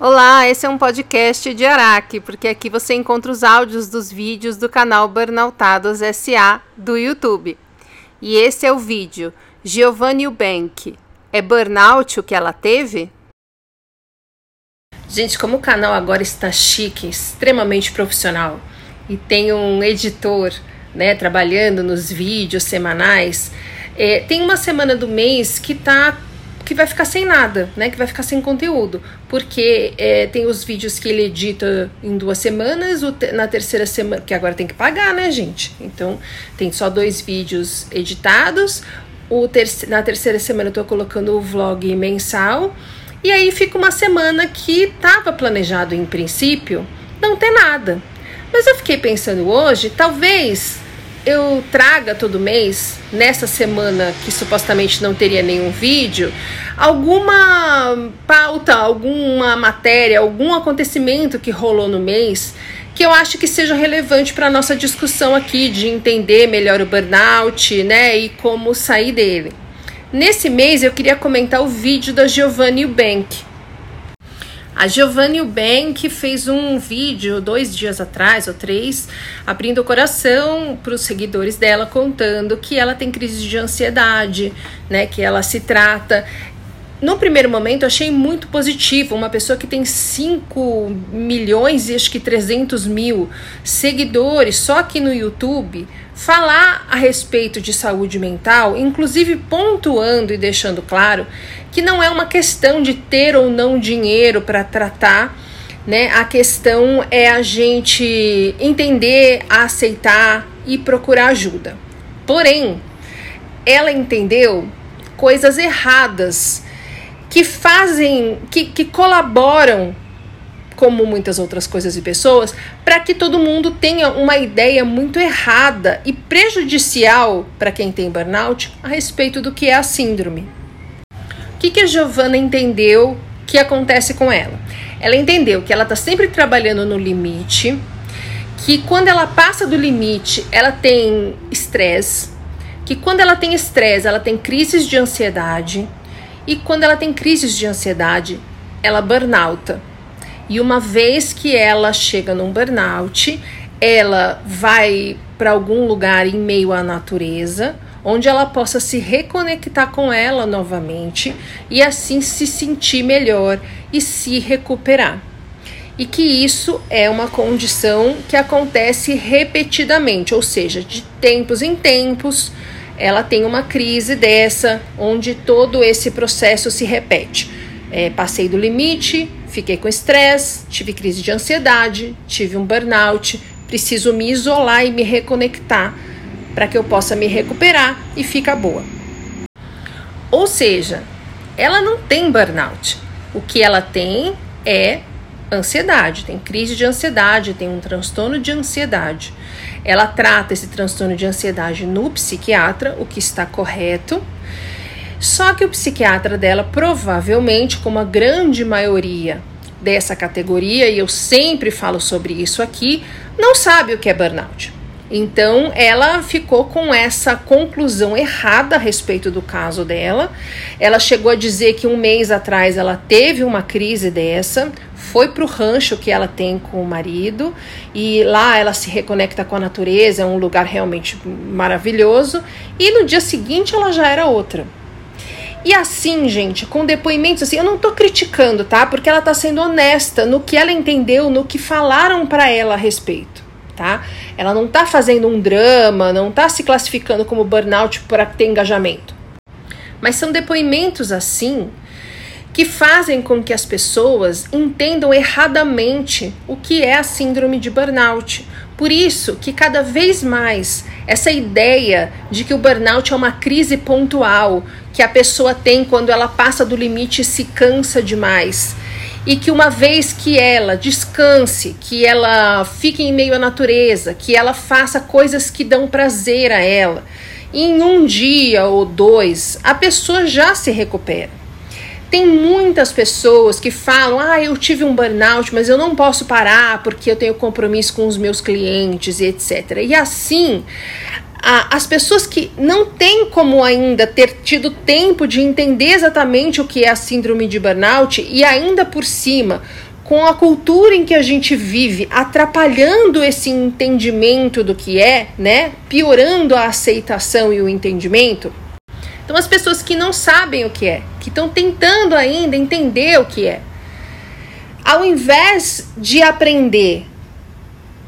Olá, esse é um podcast de Araque, porque aqui você encontra os áudios dos vídeos do canal Burnoutados SA do YouTube. E esse é o vídeo Giovanni Eubank. É burnout o que ela teve? Gente, como o canal agora está chique, extremamente profissional e tem um editor, né, trabalhando nos vídeos semanais, é, tem uma semana do mês que tá que vai ficar sem nada, né? Que vai ficar sem conteúdo. Porque é, tem os vídeos que ele edita em duas semanas, na terceira semana, que agora tem que pagar, né, gente? Então tem só dois vídeos editados. O ter na terceira semana eu tô colocando o vlog mensal. E aí fica uma semana que tava planejado em princípio não ter nada. Mas eu fiquei pensando hoje, talvez eu traga todo mês, nessa semana que supostamente não teria nenhum vídeo, alguma pauta, alguma matéria, algum acontecimento que rolou no mês que eu acho que seja relevante para a nossa discussão aqui de entender melhor o burnout, né, e como sair dele. Nesse mês eu queria comentar o vídeo da Giovanni Eubank, a Giovanni Eubank fez um vídeo dois dias atrás, ou três, abrindo o coração para os seguidores dela, contando que ela tem crise de ansiedade, né? Que ela se trata no primeiro momento, achei muito positivo. Uma pessoa que tem 5 milhões e acho que 300 mil seguidores só aqui no YouTube falar a respeito de saúde mental, inclusive pontuando e deixando claro que não é uma questão de ter ou não dinheiro para tratar. Né? A questão é a gente entender, aceitar e procurar ajuda. Porém, ela entendeu coisas erradas que fazem, que, que colaboram, como muitas outras coisas e pessoas, para que todo mundo tenha uma ideia muito errada e prejudicial para quem tem burnout a respeito do que é a síndrome. O que, que a Giovana entendeu que acontece com ela? Ela entendeu que ela está sempre trabalhando no limite, que quando ela passa do limite, ela tem estresse, que quando ela tem estresse, ela tem crises de ansiedade, e quando ela tem crises de ansiedade, ela burnouta. E uma vez que ela chega num burnout, ela vai para algum lugar em meio à natureza, onde ela possa se reconectar com ela novamente e assim se sentir melhor e se recuperar. E que isso é uma condição que acontece repetidamente, ou seja, de tempos em tempos, ela tem uma crise dessa, onde todo esse processo se repete. É, passei do limite, fiquei com estresse, tive crise de ansiedade, tive um burnout, preciso me isolar e me reconectar para que eu possa me recuperar e ficar boa. Ou seja, ela não tem burnout. O que ela tem é ansiedade, tem crise de ansiedade, tem um transtorno de ansiedade. Ela trata esse transtorno de ansiedade no psiquiatra, o que está correto. Só que o psiquiatra dela, provavelmente, como a grande maioria dessa categoria, e eu sempre falo sobre isso aqui, não sabe o que é burnout. Então, ela ficou com essa conclusão errada a respeito do caso dela. Ela chegou a dizer que um mês atrás ela teve uma crise dessa, foi para o rancho que ela tem com o marido e lá ela se reconecta com a natureza, é um lugar realmente maravilhoso. E no dia seguinte ela já era outra. E assim, gente, com depoimentos assim, eu não tô criticando, tá? Porque ela tá sendo honesta no que ela entendeu, no que falaram para ela a respeito tá? Ela não tá fazendo um drama, não tá se classificando como burnout para ter engajamento. Mas são depoimentos assim que fazem com que as pessoas entendam erradamente o que é a síndrome de burnout. Por isso que cada vez mais essa ideia de que o burnout é uma crise pontual que a pessoa tem quando ela passa do limite e se cansa demais e que uma vez que ela descanse, que ela fique em meio à natureza, que ela faça coisas que dão prazer a ela, em um dia ou dois a pessoa já se recupera. Tem muitas pessoas que falam: ah, eu tive um burnout, mas eu não posso parar porque eu tenho compromisso com os meus clientes e etc. E assim, as pessoas que não têm como ainda ter tido tempo de entender exatamente o que é a síndrome de burnout e ainda por cima com a cultura em que a gente vive, atrapalhando esse entendimento do que é, né? Piorando a aceitação e o entendimento. Então, as pessoas que não sabem o que é, que estão tentando ainda entender o que é, ao invés de aprender,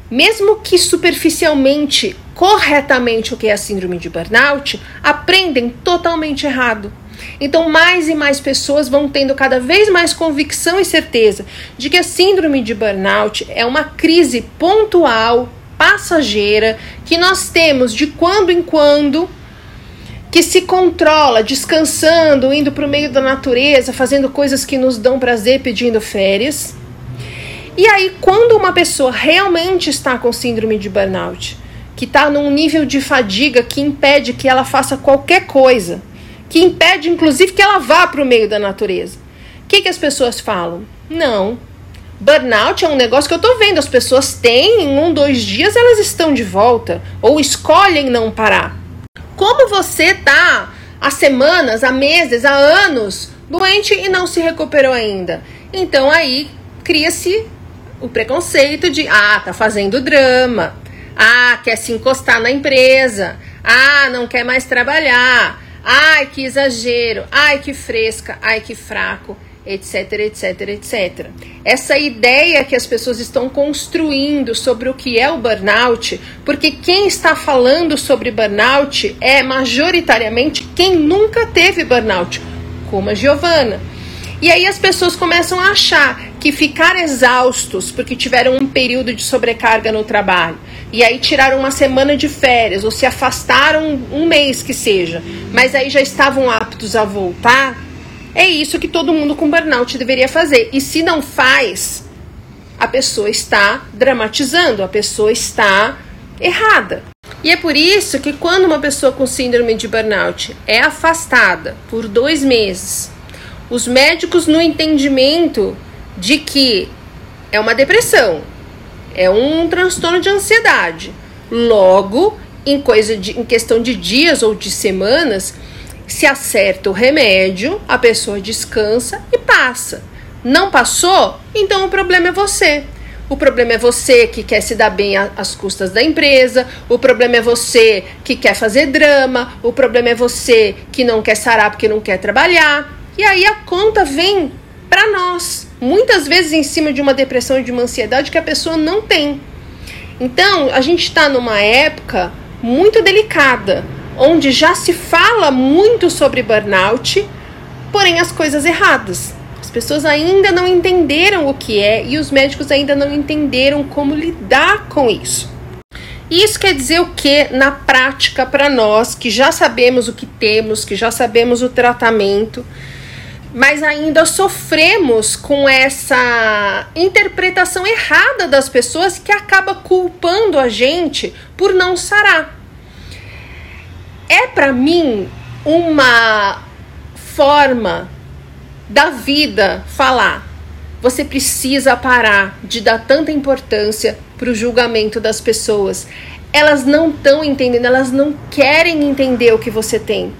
mesmo que superficialmente, corretamente o que é a síndrome de burnout, aprendem totalmente errado. Então, mais e mais pessoas vão tendo cada vez mais convicção e certeza de que a síndrome de burnout é uma crise pontual, passageira, que nós temos de quando em quando, que se controla descansando, indo para o meio da natureza, fazendo coisas que nos dão prazer, pedindo férias. E aí, quando uma pessoa realmente está com síndrome de burnout, que está num nível de fadiga que impede que ela faça qualquer coisa, que impede inclusive que ela vá para o meio da natureza. O que, que as pessoas falam? Não. Burnout é um negócio que eu estou vendo. As pessoas têm, em um, dois dias elas estão de volta ou escolhem não parar. Como você tá há semanas, há meses, há anos doente e não se recuperou ainda? Então aí cria-se o preconceito de ah, tá fazendo drama. Ah, quer se encostar na empresa. Ah, não quer mais trabalhar. Ai, que exagero, ai, que fresca, ai, que fraco, etc, etc, etc. Essa ideia que as pessoas estão construindo sobre o que é o burnout, porque quem está falando sobre burnout é majoritariamente quem nunca teve burnout, como a Giovana. E aí as pessoas começam a achar que ficar exaustos porque tiveram um período de sobrecarga no trabalho e aí tiraram uma semana de férias ou se afastaram um mês que seja, mas aí já estavam aptos a voltar, é isso que todo mundo com burnout deveria fazer. E se não faz, a pessoa está dramatizando, a pessoa está errada. E é por isso que quando uma pessoa com síndrome de burnout é afastada por dois meses, os médicos no entendimento de que é uma depressão, é um transtorno de ansiedade. Logo, em coisa de, em questão de dias ou de semanas, se acerta o remédio, a pessoa descansa e passa. Não passou? Então o problema é você. O problema é você que quer se dar bem às custas da empresa. O problema é você que quer fazer drama. O problema é você que não quer sarar porque não quer trabalhar. E aí a conta vem para nós, muitas vezes em cima de uma depressão e de uma ansiedade que a pessoa não tem. Então, a gente está numa época muito delicada, onde já se fala muito sobre burnout, porém as coisas erradas. As pessoas ainda não entenderam o que é e os médicos ainda não entenderam como lidar com isso. Isso quer dizer o que na prática para nós que já sabemos o que temos, que já sabemos o tratamento, mas ainda sofremos com essa interpretação errada das pessoas que acaba culpando a gente por não sarar. É para mim uma forma da vida falar. Você precisa parar de dar tanta importância para o julgamento das pessoas. Elas não estão entendendo, elas não querem entender o que você tem.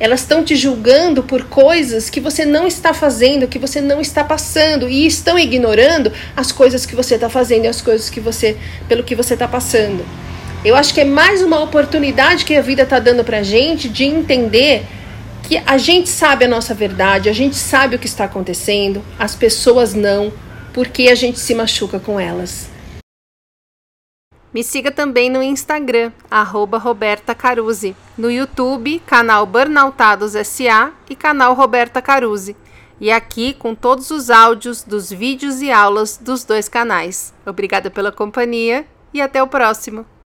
Elas estão te julgando por coisas que você não está fazendo, que você não está passando e estão ignorando as coisas que você está fazendo e as coisas que você, pelo que você está passando. Eu acho que é mais uma oportunidade que a vida está dando para gente de entender que a gente sabe a nossa verdade, a gente sabe o que está acontecendo, as pessoas não, porque a gente se machuca com elas. Me siga também no Instagram, arroba Roberta no YouTube, canal Burnoutados SA e canal Roberta Caruzzi. E aqui com todos os áudios dos vídeos e aulas dos dois canais. Obrigada pela companhia e até o próximo!